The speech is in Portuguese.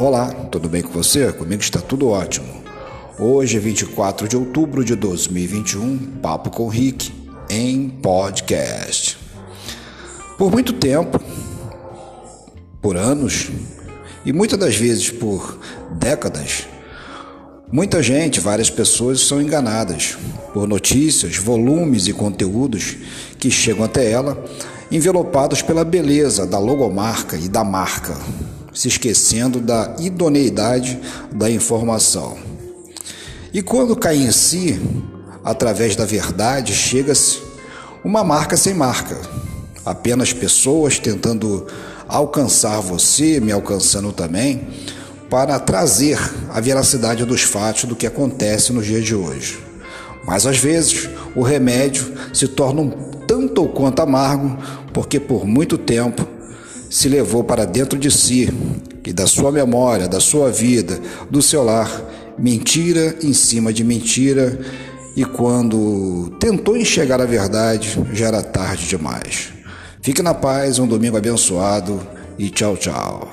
Olá, tudo bem com você? Comigo está tudo ótimo. Hoje é 24 de outubro de 2021, Papo com Rick em podcast. Por muito tempo, por anos e muitas das vezes por décadas, muita gente, várias pessoas são enganadas por notícias, volumes e conteúdos que chegam até ela envelopados pela beleza da logomarca e da marca se esquecendo da idoneidade da informação. E quando cai em si, através da verdade, chega-se uma marca sem marca. Apenas pessoas tentando alcançar você, me alcançando também, para trazer a veracidade dos fatos do que acontece nos dias de hoje. Mas às vezes o remédio se torna um tanto ou quanto amargo, porque por muito tempo se levou para dentro de si e da sua memória, da sua vida, do seu lar, mentira em cima de mentira, e quando tentou enxergar a verdade, já era tarde demais. Fique na paz, um domingo abençoado e tchau, tchau.